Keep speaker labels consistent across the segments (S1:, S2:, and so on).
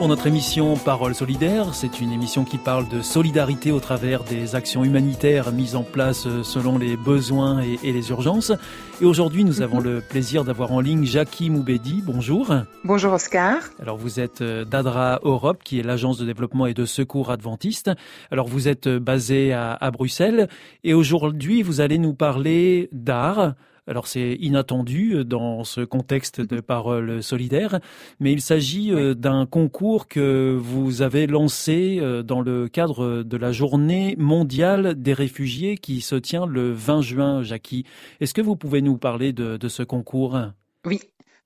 S1: Pour notre émission Parole solidaire. C'est une émission qui parle de solidarité au travers des actions humanitaires mises en place euh, selon les besoins et, les urgences. Et aujourd'hui, nous avons le plaisir d'avoir en ligne Jackie Moubedi. Bonjour.
S2: Bonjour Oscar.
S1: Alors vous êtes euh, d'ADRA Europe, qui est l'agence de développement et de secours adventiste. Alors vous êtes euh, basé à, à Bruxelles et aujourd'hui vous allez nous parler d'art alors c'est inattendu euh, dans ce contexte de parole solidaire, mais il s'agit euh, d'un concours que vous avez lancé euh, dans le cadre de la journée mondiale des réfugiés qui se tient le 20 juin, Jackie. Est-ce que vous pouvez nous parler de, ce concours?
S2: Oui,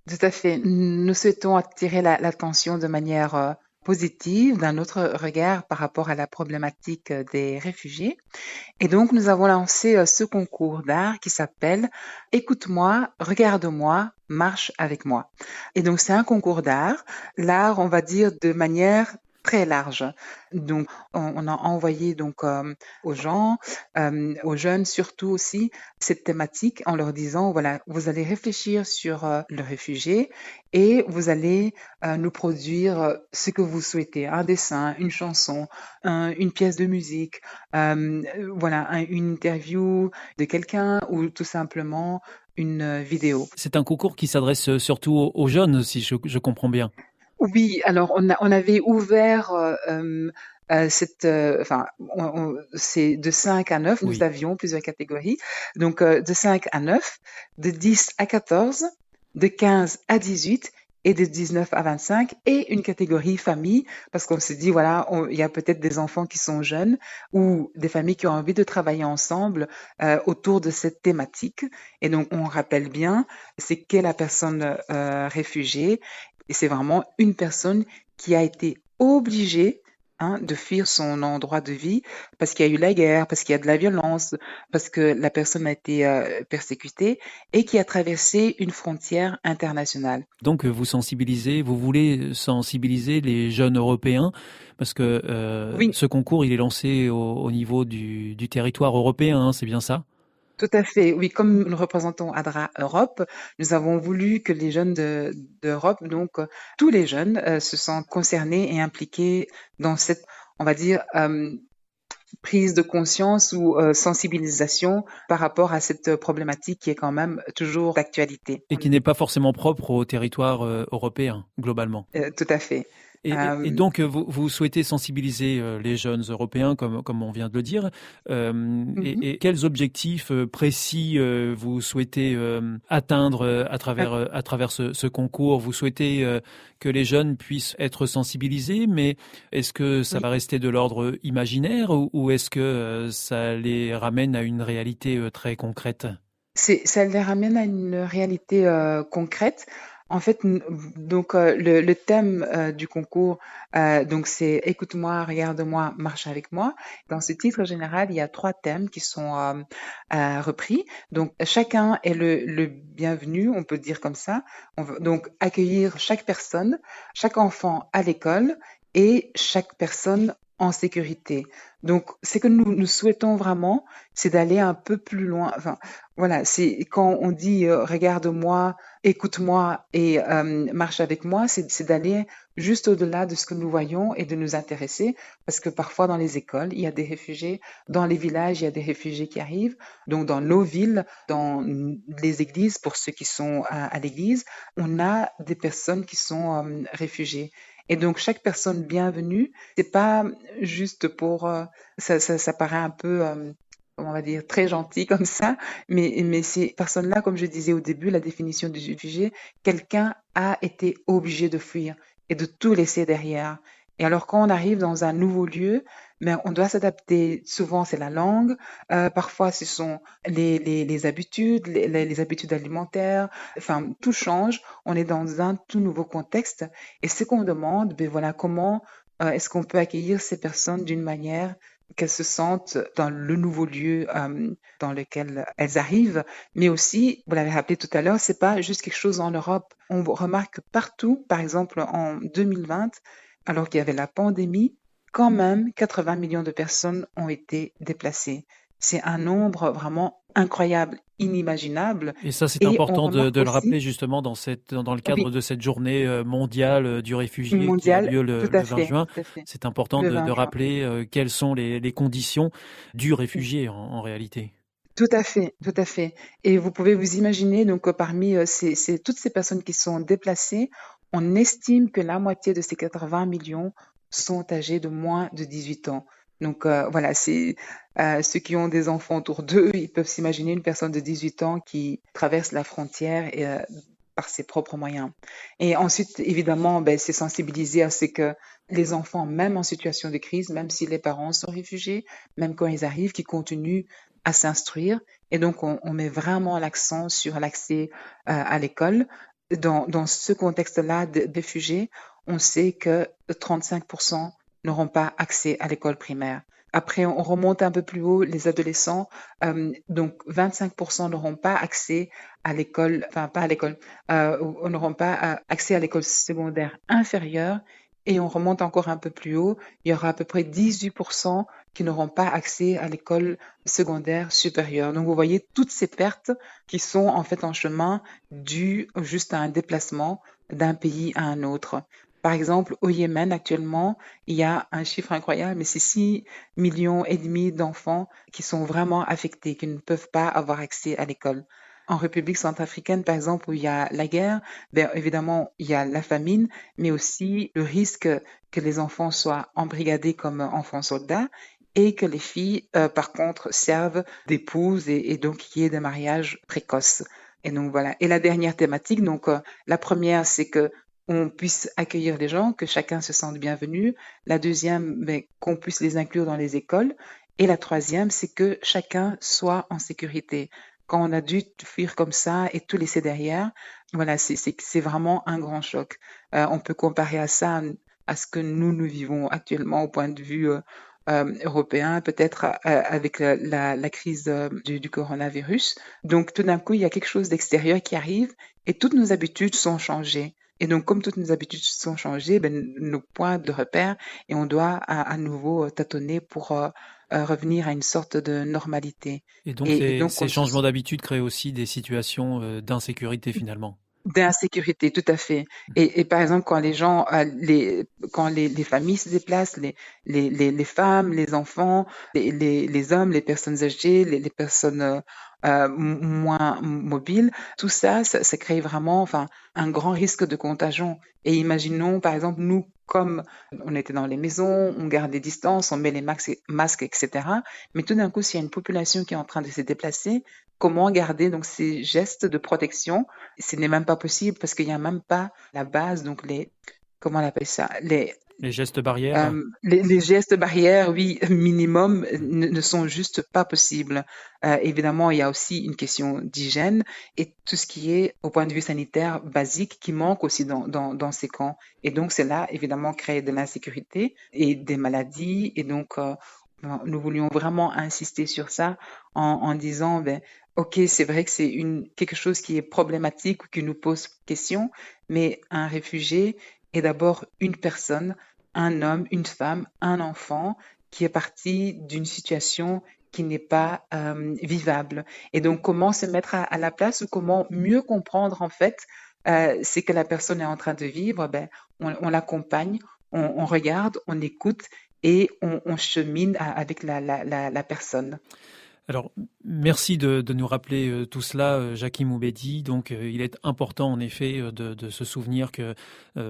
S2: tout à fait. Nous souhaitons attirer l'attention de manière positive, d'un autre regard par rapport à la problématique euh, des réfugiés. Et donc, nous avons lancé euh, ce concours d'art qui s'appelle Écoute-moi, regarde-moi, marche avec moi. Et donc, c'est un concours d'art. L'art, on va dire de manière très large. Donc, on, a envoyé donc euh, aux gens, euh, aux jeunes surtout aussi, cette thématique en leur disant voilà, vous allez réfléchir sur euh, le réfugié et vous allez nous produire ce que vous souhaitez, un dessin, une chanson, une pièce de musique, voilà, une interview de quelqu'un ou tout simplement une vidéo.
S1: C'est un concours qui s'adresse surtout aux jeunes, si je comprends bien.
S2: Oui, alors on, a, on avait ouvert euh, euh, cette, euh, enfin, c'est de 5 à 9, nous avions plusieurs catégories. Donc de 5 à 9, de 10 à 14, de 15 à 18 et de 19 à 25 et une catégorie famille parce qu'on s'est dit voilà il y a peut-être des enfants qui sont jeunes ou des familles qui ont envie de travailler ensemble autour de cette thématique et donc on rappelle bien c'est qu'est la personne réfugiée et c'est vraiment une personne qui a été obligée hein, de fuir son endroit de vie parce qu'il y a eu la guerre, parce qu'il y a de la violence, parce que la personne a été euh, persécutée et qui a traversé une frontière internationale.
S1: Donc vous sensibilisez, vous voulez sensibiliser les jeunes européens parce que euh, ce concours il est lancé au, niveau du, territoire européen, hein, c'est bien ça?
S2: Tout à fait. Oui, comme nous représentons ADRA Europe, nous avons voulu que les jeunes d'Europe, donc euh, tous les jeunes, euh, se sentent concernés et impliqués dans cette, on va dire, euh, prise de conscience ou sensibilisation par rapport à cette problématique qui est quand même toujours d'actualité.
S1: Et qui n'est pas forcément propre au territoire européen, globalement.
S2: tout à fait.
S1: Et, et, donc, vous, vous, souhaitez sensibiliser euh, les jeunes Européens, comme, comme on vient de le dire. Euh, et, mm-hmm. et, quels objectifs euh, précis euh, vous souhaitez atteindre à travers, à travers ce, ce, concours? Vous souhaitez que les jeunes puissent être sensibilisés, mais est-ce que ça va rester de l'ordre imaginaire ou, ou est-ce que ça les ramène à une réalité très concrète?
S2: Ça les ramène à une réalité concrète. En fait, donc euh, le, thème euh, du concours, euh, donc c'est écoute-moi, regarde-moi, marche avec moi. Dans ce titre général, il y a trois thèmes qui sont repris. Donc chacun est le, bienvenu, on peut dire comme ça. On veut donc accueillir chaque personne, chaque enfant à l'école et chaque personne en sécurité. Donc, ce que nous, nous souhaitons vraiment, c'est d'aller un peu plus loin. Enfin, voilà, c'est quand on dit euh, regarde-moi, écoute-moi et euh, marche avec moi, c'est d'aller juste au-delà de ce que nous voyons et de nous intéresser, parce que parfois dans les écoles, il y a des réfugiés, dans les villages, il y a des réfugiés qui arrivent, donc dans nos villes, dans les églises, pour ceux qui sont à, l'église, on a des personnes qui sont euh, réfugiées. Et donc chaque personne bienvenue, c'est pas juste pour euh, ça, ça, ça, paraît un peu euh, on va dire très gentil comme ça, mais mais ces personnes-là, comme je disais au début, la définition du réfugié, quelqu'un a été obligé de fuir et de tout laisser derrière. Et alors quand on arrive dans un nouveau lieu, mais on doit s'adapter. Souvent, c'est la langue. Euh, parfois, ce sont les, les, les habitudes, les, les, habitudes alimentaires. Enfin, tout change. On est dans un tout nouveau contexte. Et ce qu'on demande, ben voilà, comment euh, est-ce qu'on peut accueillir ces personnes d'une manière qu'elles se sentent dans le nouveau lieu euh, dans lequel elles arrivent, mais aussi, vous l'avez rappelé tout à l'heure, c'est pas juste quelque chose en Europe. On remarque partout, par exemple en 2020, alors qu'il y avait la pandémie, quand même 80 millions de personnes ont été déplacées. C'est un nombre vraiment incroyable, inimaginable.
S1: Et ça, c'est important de, le rappeler justement dans, cette, dans le cadre de cette journée euh, mondiale euh, du réfugié qui a lieu le, 20 juin. C'est important de, rappeler euh, quelles sont les, conditions du réfugié en, réalité.
S2: Tout à fait, tout à fait. Et vous pouvez vous imaginer, donc parmi ces, toutes ces personnes qui sont déplacées, on estime que la moitié de ces 80 millions sont âgés de moins de 18 ans. Donc euh, voilà, c'est euh, ceux qui ont des enfants autour d'eux, ils peuvent s'imaginer une personne de 18 ans qui traverse la frontière euh, par ses propres moyens. Et ensuite, évidemment, ben, c'est sensibiliser à ce que les enfants, même en situation de crise, même si les parents sont réfugiés, même quand ils arrivent, qui continuent à s'instruire. Et donc, on, on met vraiment l'accent sur l'accès à l'école. Dans, dans ce contexte-là de réfugiés, on sait que 35% n'auront pas accès à l'école primaire. Après, on remonte un peu plus haut, les adolescents, euh, donc 25% n'auront pas accès à l'école, enfin pas à l'école, euh, n'auront pas euh, accès à l'école secondaire inférieure. Et on remonte encore un peu plus haut, il y aura à peu près 18% qui n'auront pas accès à l'école secondaire supérieure. Donc vous voyez toutes ces pertes qui sont en fait en chemin dues juste à un déplacement d'un pays à un autre. Par exemple, au Yémen, actuellement, il y a un chiffre incroyable, mais c'est 6 millions et demi d'enfants qui sont vraiment affectés, qui ne peuvent pas avoir accès à l'école. En République centrafricaine, par exemple, où il y a la guerre, bien évidemment, il y a la famine, mais aussi le risque que les enfants soient embrigadés comme enfants soldats et que les filles, euh, par contre, servent d'épouses et, donc qu'il y ait des mariages précoces. Et donc voilà. Et la dernière thématique, donc euh, la première, c'est que on puisse accueillir les gens, que chacun se sente bienvenu. La deuxième, ben, qu'on puisse les inclure dans les écoles. Et la troisième, c'est que chacun soit en sécurité. Quand on a dû fuir comme ça et tout laisser derrière, voilà, c'est vraiment un grand choc. Euh, on peut comparer à ça à ce que nous, nous vivons actuellement au point de vue euh, euh, européen, peut-être avec la, la, crise du, du, coronavirus. Donc tout d'un coup, il y a quelque chose d'extérieur qui arrive et toutes nos habitudes sont changées. Et donc, comme toutes nos habitudes sont changées, ben, nos points de repère, et on doit à, nouveau tâtonner pour euh, euh, revenir à une sorte de normalité.
S1: Et donc, et, donc ces changements d'habitude créent aussi des situations euh, d'insécurité finalement.
S2: D'insécurité, tout à fait. Mmh. Et, et, par exemple, quand les gens, les, quand les, les, familles se déplacent, les, les, les, femmes, les enfants, les, les, hommes, les personnes âgées, les, personnes euh, moins mobiles. Tout ça, ça, crée vraiment enfin, un grand risque de contagion. Et imaginons, par exemple, nous, comme on était dans les maisons, on garde des distances, on met les masques, etc. Mais tout d'un coup, s'il y a une population qui est en train de se déplacer, comment garder donc ces gestes de protection? Ce n'est même pas possible parce qu'il n'y a même pas la base, donc les comment on appelle ça? Les
S1: les gestes barrières euh,
S2: les, gestes barrières, oui, minimum, ne, sont juste pas possibles. Euh, évidemment, il y a aussi une question d'hygiène et tout ce qui est, au point de vue sanitaire, basique, qui manque aussi dans, ces camps. Et donc, cela, évidemment, crée de l'insécurité et des maladies. Et donc, euh, nous voulions vraiment insister sur ça en, disant, ben, OK, c'est vrai que c'est quelque chose qui est problématique ou qui nous pose question, mais un réfugié est d'abord une personne un homme, une femme, un enfant qui est parti d'une situation qui n'est pas euh, vivable. Et donc, comment se mettre à, la place ou comment mieux comprendre en fait euh, ce que la personne est en train de vivre ben, On, l'accompagne, on, regarde, on écoute et on, chemine avec la personne.
S1: Alors, merci de, nous rappeler euh, tout cela, euh, Jackie Moubedi. Donc, euh, il est important, en effet, de, se souvenir que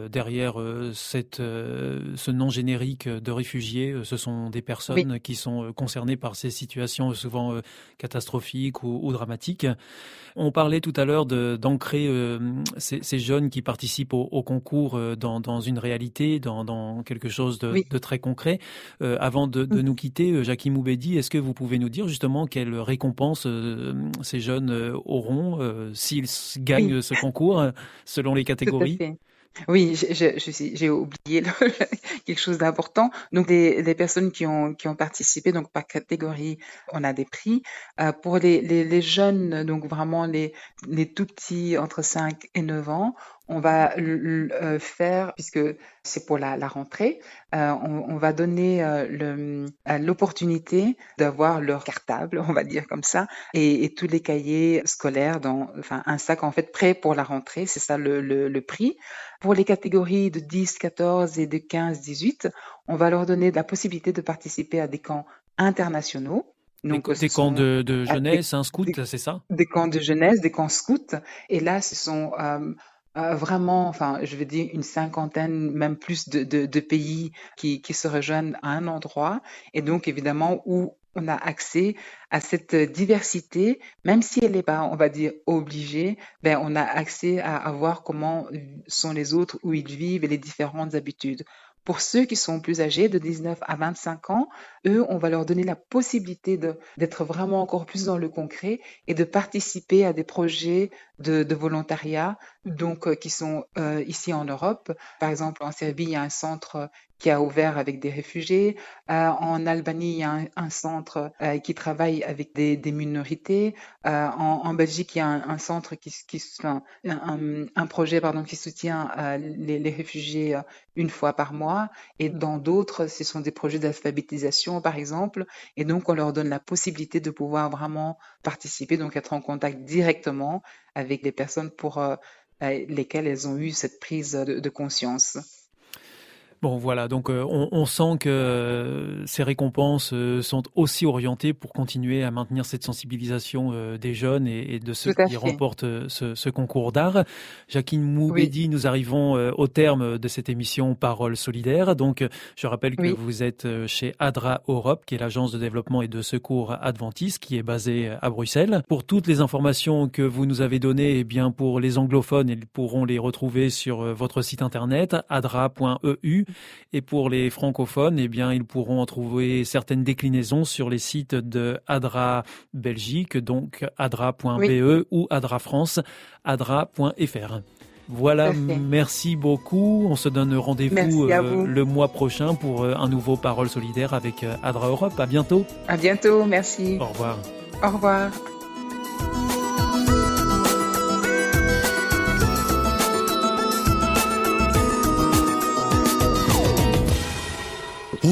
S1: derrière cette, ce nom générique de réfugiés, ce sont des personnes qui sont concernées par ces situations souvent catastrophiques ou, dramatiques. On parlait tout à l'heure d'ancrer ces, jeunes qui participent au, concours dans, une réalité, dans, quelque chose de, très concret. avant de, nous quitter, Jackie Moubedi, est-ce que vous pouvez nous dire justement quelle récompense euh, ces jeunes euh, auront euh, s'ils gagnent ce concours selon les catégories
S2: oui, j'ai oublié quelque chose d'important. Donc, les, personnes qui ont, qui ont participé, donc par catégorie, on a des prix. pour les, les, jeunes, donc vraiment les, les tout petits entre 5 et 9 ans, on va euh, faire, puisque c'est pour la, rentrée, euh, on, va donner euh, l'opportunité d'avoir leur cartable, on va dire comme ça, et, tous les cahiers scolaires dans enfin, un sac en fait prêt pour la rentrée, c'est ça le, le, prix. Pour les catégories de 10, 14 et de 15, 18, on va leur donner la possibilité de participer à des camps internationaux.
S1: Donc, des, camps de, jeunesse, un scout, c'est ça?
S2: Des camps de jeunesse, des camps scouts. Et là, ce sont euh, vraiment, enfin, je veux dire une cinquantaine, même plus de, de, de pays qui, qui, se rejoignent à un endroit, et donc évidemment où on a accès à cette diversité, même si elle n'est pas, on va dire, obligée, ben, on a accès à, à voir comment sont les autres, où ils vivent et les différentes habitudes. Pour ceux qui sont plus âgés, de 19 à 25 ans, eux, on va leur donner la possibilité d'être vraiment encore plus dans le concret et de participer à des projets de, de volontariat, donc euh, qui sont euh, ici en Europe. Par exemple, en Serbie, il y a un centre qui a ouvert avec des réfugiés. Euh, en Albanie, il y a un, centre euh, qui travaille avec des, des minorités. Euh, en, en, Belgique, il y a un, un centre qui, qui un, un, projet pardon qui soutient les, les, réfugiés une fois par mois. Et dans d'autres, ce sont des projets d'alphabétisation, par exemple. Et donc, on leur donne la possibilité de pouvoir vraiment participer, donc être en contact directement avec les personnes pour lesquelles elles ont eu cette prise de, de conscience.
S1: Bon, voilà, donc euh, on, sent que euh, ces récompenses euh, sont aussi orientées pour continuer à maintenir cette sensibilisation des jeunes et, de ceux qui remportent ce, concours d'art. Jacqueline Moubedi, nous arrivons au terme de cette émission Parole solidaire. Donc, je rappelle que vous êtes chez ADRA Europe, qui est l'agence de développement et de secours adventiste, qui est basée à Bruxelles. Pour toutes les informations que vous nous avez données, eh bien, pour les anglophones, ils pourront les retrouver sur votre site internet adra.eu et pour les francophones, eh bien, ils pourront en trouver certaines déclinaisons sur les sites de Adra Belgique, donc adra.be ou Adra France, adra.fr. Voilà, merci beaucoup. On se donne rendez-vous euh, le mois prochain pour euh, un nouveau Parole solidaire avec euh, Adra Europe. À bientôt.
S2: À bientôt, merci.
S1: Au revoir.
S2: Au revoir.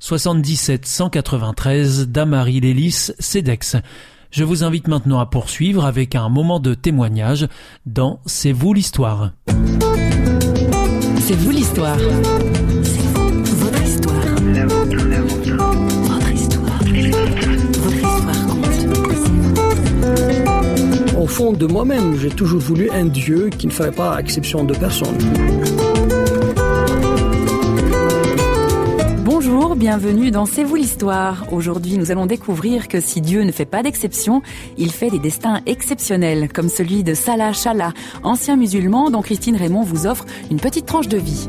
S1: 77 193 Damary Lélis, CEDEX. Je vous invite maintenant à poursuivre avec un moment de témoignage dans C'est vous l'histoire.
S3: C'est vous l'histoire. C'est vous, votre histoire. La vôtre, la vôtre. Votre histoire. Votre
S4: histoire Au fond de moi-même, j'ai toujours voulu un Dieu qui ne ferait pas exception de personne.
S3: Bienvenue dans C'est vous l'histoire. Aujourd'hui, nous allons découvrir que si Dieu ne fait pas d'exception, il fait des destins exceptionnels, comme celui de Salah Chala, ancien musulman dont Christine Raymond vous offre une petite tranche de vie.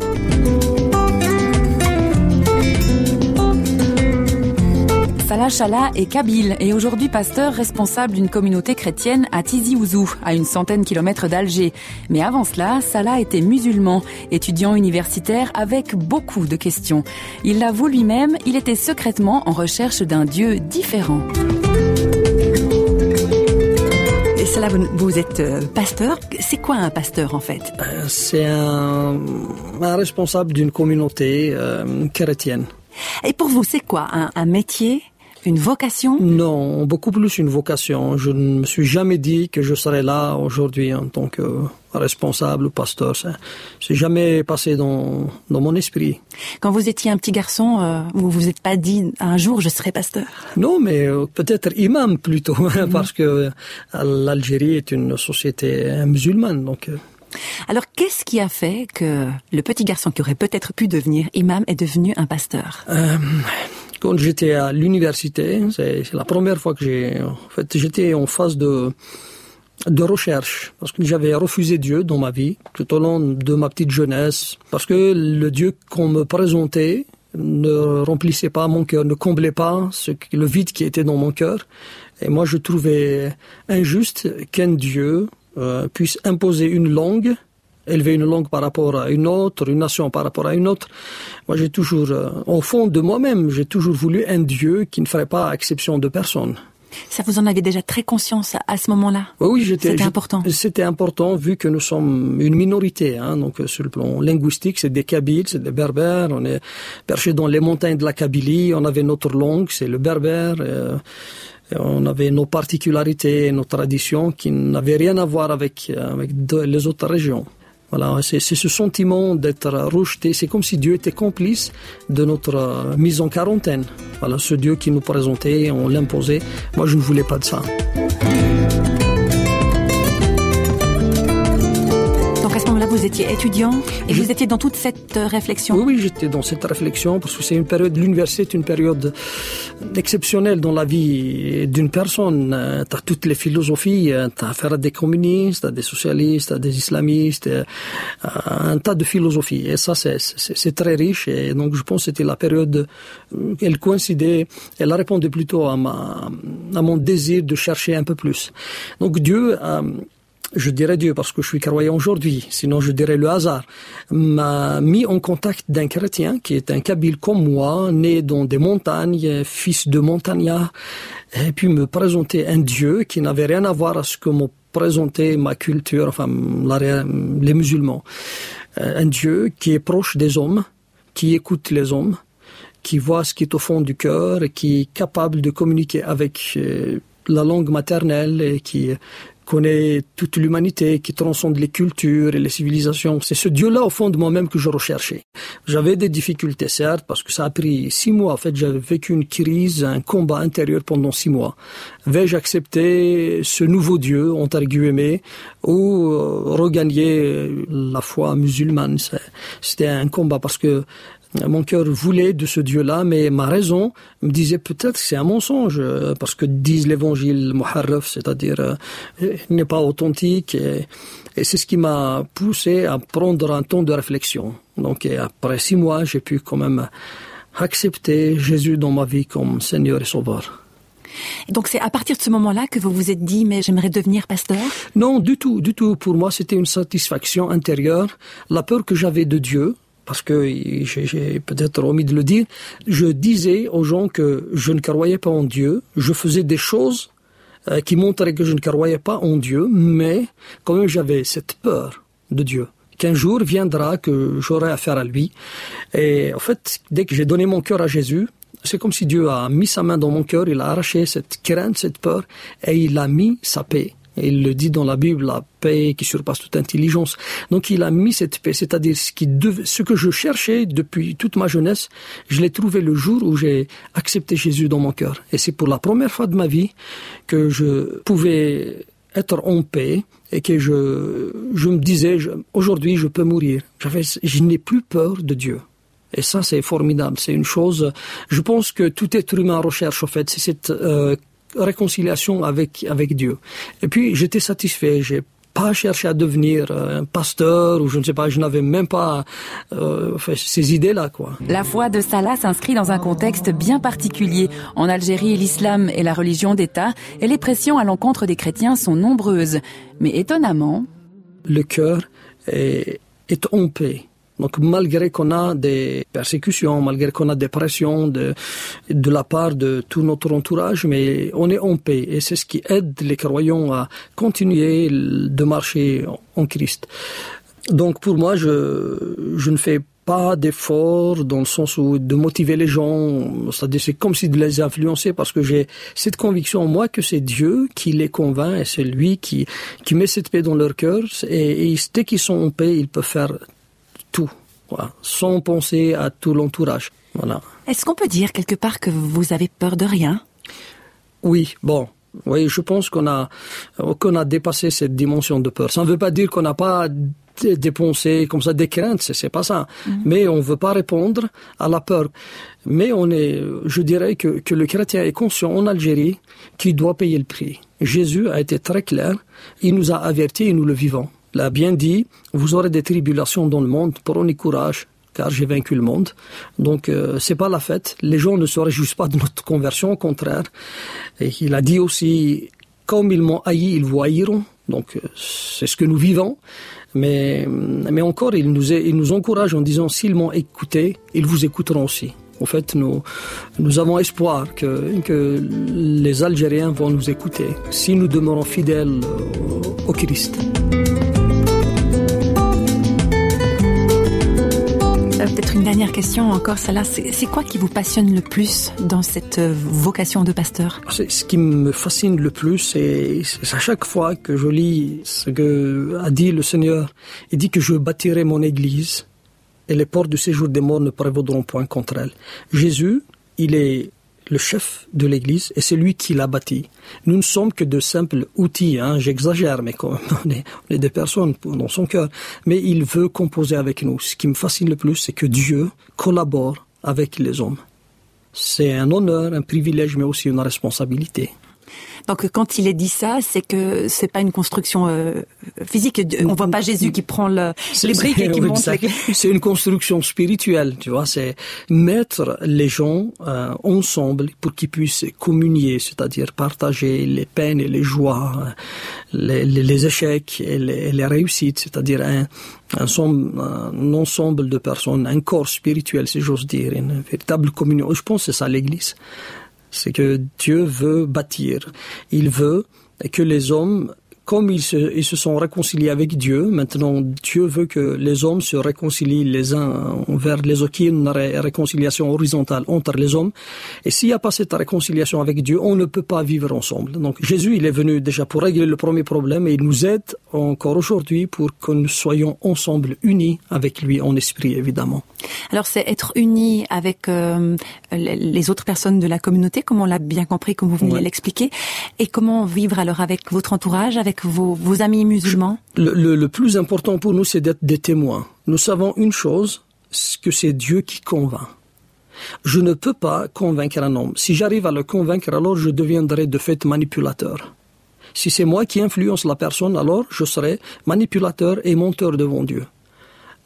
S3: Salah Chala est kabyle et aujourd'hui pasteur responsable d'une communauté chrétienne à Tizi Ouzou, à une centaine de kilomètres d'Alger. Mais avant cela, Salah était musulman, étudiant universitaire avec beaucoup de questions. Il l'avoue lui-même, il était secrètement en recherche d'un Dieu différent. Et Salah, vous, vous êtes euh, pasteur. C'est quoi un pasteur en fait?
S4: Euh, C'est un, un responsable d'une communauté euh, chrétienne.
S3: Et pour vous, c'est quoi un, un métier? Une vocation?
S4: Non, beaucoup plus une vocation. Je ne me suis jamais dit que je serais là aujourd'hui en tant que responsable ou pasteur. Ça c'est jamais passé dans, dans mon esprit.
S3: Quand vous étiez un petit garçon, euh, vous vous êtes pas dit un jour je serai pasteur?
S4: Non, mais euh, peut-être imam plutôt, parce que euh, l'Algérie est une société musulmane. Donc, euh,
S3: Alors qu'est-ce qui a fait que le petit garçon qui aurait peut-être pu devenir imam est devenu un pasteur?
S4: Quand j'étais à l'université, c'est la première fois que j'ai, en fait, j'étais en phase de de recherche parce que j'avais refusé Dieu dans ma vie tout au long de ma petite jeunesse parce que le Dieu qu'on me présentait ne remplissait pas mon cœur, ne comblait pas le vide qui était dans mon cœur. Et moi, je trouvais injuste qu'un Dieu euh, puisse imposer une langue, élever une langue par rapport à une autre, une nation par rapport à une autre. Moi, j'ai toujours, euh, au fond de moi-même, j'ai toujours voulu un Dieu qui ne ferait pas exception de personne.
S3: Ça vous en avez déjà très conscience à, ce moment-là?
S4: Oui, j'étais.
S3: C'était important.
S4: C'était important vu que nous sommes une minorité. Hein, donc euh, sur le plan linguistique, c'est des Kabyles, c'est des Berbères. On est perché dans les montagnes de la Kabylie. On avait notre langue, c'est le berbère. euh, on avait nos particularités, nos traditions qui n'avaient rien à voir avec avec de- les autres régions. Voilà, c'est ce sentiment d'être rejeté. C'est comme si Dieu était complice de notre euh, mise en quarantaine. Voilà, ce Dieu qui nous présentait, on l'imposait. Moi, je ne voulais pas de ça.
S3: Moment-là, vous étiez étudiant et vous étiez dans toute cette euh, réflexion.
S4: Oui, oui, j'étais dans cette réflexion parce que c'est une période, l'université est une période exceptionnelle dans la vie d'une personne. tu as toutes les philosophies, tu as affaire à des communistes, à des socialistes, à des islamistes, euh, un tas de philosophies. Et ça, c'est- très riche. Et donc, je pense que c'était la période, euh, elle coïncidait, elle répondait plutôt à, ma, à mon désir de chercher un peu plus. Donc, Dieu... euh, je dirais Dieu parce que je suis croyant aujourd'hui, sinon je dirais le hasard, m'a mis en contact d'un chrétien qui est un Kabyle comme moi, né dans des montagnes, fils de montagnard, et puis me présenter un Dieu qui n'avait rien à voir à ce que me présentait ma culture, enfin les musulmans. Euh, Un Dieu qui est proche des hommes, qui écoute les hommes, qui voit ce qui est au fond du cœur qui est capable de communiquer avec euh, la langue maternelle et qui connaît toute l'humanité, qui transcende les cultures et les civilisations. C'est ce Dieu-là au fond de moi-même que je recherchais. J'avais des difficultés, certes, parce que ça a pris six mois. En fait, j'avais vécu une crise, un combat intérieur pendant six mois. Vais-je accepter ce nouveau Dieu, entre guillemets, ou euh, regagner la foi musulmane? C'était un combat parce que mon cœur voulait de ce Dieu-là, mais ma raison me disait peut-être que c'est un mensonge, euh, parce que disent l'évangile muharraf, c'est-à-dire euh, n'est pas authentique, et, et c'est ce qui m'a poussé à prendre un temps de réflexion. Donc et après six mois, j'ai pu quand même accepter Jésus dans ma vie comme Seigneur et Sauveur.
S3: Et Donc c'est à partir de ce moment-là que vous vous êtes dit mais j'aimerais devenir pasteur?
S4: Non, du tout, du tout. Pour moi, c'était une satisfaction intérieure. La peur que j'avais de Dieu, parce que j'ai peut-être omis de le dire, je disais aux gens que je ne croyais pas en Dieu. Je faisais des choses euh, qui montraient que je ne croyais pas en Dieu, mais quand même j'avais cette peur de Dieu qu'un jour viendra que j'aurai affaire à lui. Et en fait, dès que j'ai donné mon cœur à Jésus, c'est comme si Dieu a mis sa main dans mon cœur, il a arraché cette crainte, cette peur, et il a mis sa paix. Il le dit dans la Bible, la paix qui surpasse toute intelligence. Donc il a mis cette paix, c'est-à-dire ce, que je cherchais depuis toute ma jeunesse, je l'ai trouvé le jour où j'ai accepté Jésus dans mon cœur. Et c'est pour la première fois de ma vie que je pouvais être en paix et que je, je me disais, aujourd'hui je peux mourir. J'avais, je n'ai plus peur de Dieu. Et ça, c'est formidable. C'est une chose. Je pense que tout être humain recherche, en fait, c'est cette euh, réconciliation avec avec Dieu. Et puis, j'étais satisfait. J'ai pas cherché à devenir euh, un pasteur ou je ne sais pas, je n'avais même pas euh, ces idées-là, quoi.
S3: La foi de Salah s'inscrit dans un contexte bien particulier. En Algérie, l'islam est la religion d'État et les pressions à l'encontre des chrétiens sont nombreuses. Mais étonnamment,
S4: le cœur est, est en paix. Donc malgré qu'on a des persécutions, malgré qu'on a des pressions de, de la part de tout notre entourage, mais on est en paix. Et c'est ce qui aide les croyants à continuer de marcher en Christ. Donc pour moi, je, je ne fais pas d'effort dans le sens où de motiver les gens, c'est comme si de les influencer parce que j'ai cette conviction en moi que c'est Dieu qui les convainc et c'est lui qui, qui met cette paix dans leur cœur et, et dès qu'ils sont en paix, ils peuvent faire tout, sans penser à tout l'entourage. Voilà.
S3: Est-ce qu'on peut dire quelque part que vous avez peur de rien?
S4: Oui, bon. Oui, je pense qu'on a qu'on a dépassé cette dimension de peur. Ça ne veut pas dire qu'on n'a pas dépensé comme ça des craintes, c'est pas ça. Mhm. Mais on veut pas répondre à la peur. Mais on est, je dirais que, que le chrétien est conscient en Algérie qu'il doit payer le prix. Jésus a été très clair. Il nous a avertis et nous le vivons l'a bien dit, vous aurez des tribulations dans le monde, prenez courage, car j'ai vaincu le monde. Donc euh, c'est pas la fête. Les gens ne se réjouissent pas de notre conversion, au contraire. Et il a dit aussi, comme ils m'ont haï, ils vous haïront. Donc euh, c'est ce que nous vivons. Mais, mais encore, il nous, encourage en disant, s'ils m'ont écouté, ils vous écouteront aussi. En fait, nous, nous avons espoir que, que les Algériens vont nous écouter si nous demeurons fidèles au Christ.
S3: Peut-être une dernière question encore, celle-là. C'est quoi qui vous passionne le plus dans cette euh, vocation de pasteur?
S4: Ce qui me fascine le plus, c'est à chaque fois que je lis ce que a dit le Seigneur. Il dit que je bâtirai mon église et les portes du séjour des morts ne prévaudront point contre elle. Jésus, il est le chef de l'Église et c'est lui qui l'a bâti. Nous ne sommes que de simples outils, hein, j'exagère, mais quand est, on est des personnes dans son cœur. Mais il veut composer avec nous. Ce qui me fascine le plus, c'est que Dieu collabore avec les hommes. C'est un honneur, un privilège, mais aussi une responsabilité.
S3: Donc quand il est dit ça, c'est que c'est pas une construction euh, physique. On voit pas Jésus qui prend le, les briques et qui monte.
S4: C'est une construction spirituelle, tu vois. C'est mettre les gens euh, ensemble pour qu'ils puissent communier, c'est-à-dire partager les peines et les joies, les, les, échecs et les, les réussites, c'est-à-dire un, un, un, ensemble de personnes, un corps spirituel, si j'ose dire, une véritable communion. Je pense que c'est ça l'Église. C'est que Dieu veut bâtir. Il veut que les hommes comme ils se, ils se, sont réconciliés avec Dieu, maintenant Dieu veut que les hommes se réconcilient les uns envers les autres, qu'il y ait une réconciliation horizontale entre les hommes. Et s'il n'y a pas cette réconciliation avec Dieu, on ne peut pas vivre ensemble. Donc Jésus, il est venu déjà pour régler le premier problème et il nous aide encore aujourd'hui pour que nous soyons ensemble unis avec lui en esprit, évidemment.
S3: Alors c'est être unis avec euh, les autres personnes de la communauté, comme on l'a bien compris, comme vous venez de l'expliquer, et comment vivre alors avec votre entourage, avec vos, amis musulmans?
S4: Le, plus important pour nous, c'est d'être des témoins. Nous savons une chose, que c'est Dieu qui convainc. Je ne peux pas convaincre un homme. Si j'arrive à le convaincre, alors je deviendrai de fait manipulateur. Si c'est moi qui influence la personne, alors je serai manipulateur et menteur devant Dieu.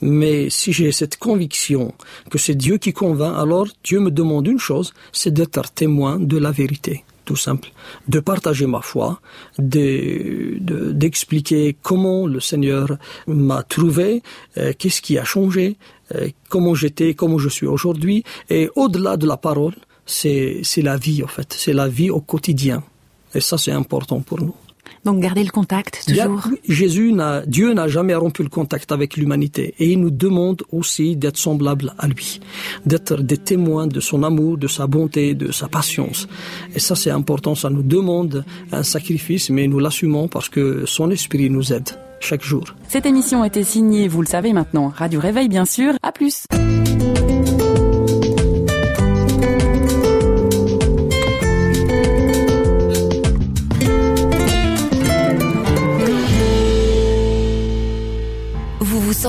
S4: Mais si j'ai cette conviction que c'est Dieu qui convainc, alors Dieu me demande une chose, c'est d'être témoin de la vérité tout simple, de partager ma foi, d'expliquer de, comment le Seigneur m'a trouvé, euh, qu'est-ce qui a changé, euh, comment j'étais, comment je suis aujourd'hui. Et au-delà de la parole, c'est la vie en fait, c'est la vie au quotidien. Et ça, c'est important pour nous.
S3: Donc garder le contact toujours.
S4: Jésus n'a, Dieu n'a jamais rompu le contact avec l'humanité et il nous demande aussi d'être semblables à lui, d'être des témoins de son amour, de sa bonté, de sa patience. Et ça c'est important, ça nous demande un sacrifice, mais nous l'assumons parce que son esprit nous aide chaque jour.
S3: Cette émission a été signée, vous le savez maintenant, Radio Réveil bien sûr. À plus.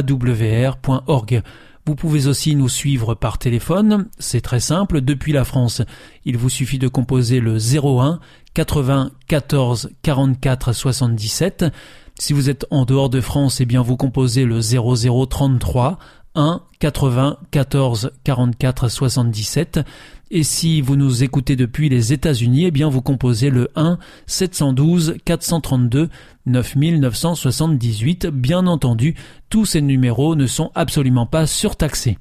S1: www.awr.org. Vous pouvez aussi nous suivre par téléphone, c'est très simple, depuis la France. Il vous suffit de composer le 01 80 14 44 77. Si vous êtes en dehors de France, eh bien vous composez le 0033 1 80 14 44 77. Et si vous nous écoutez depuis les États-Unis, eh bien vous composez le 1 712 432 9978. Bien entendu, tous ces numéros ne sont absolument pas surtaxés.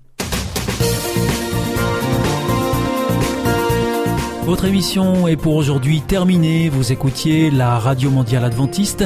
S1: Votre émission est pour aujourd'hui terminée. Vous écoutiez la Radio Mondiale Adventiste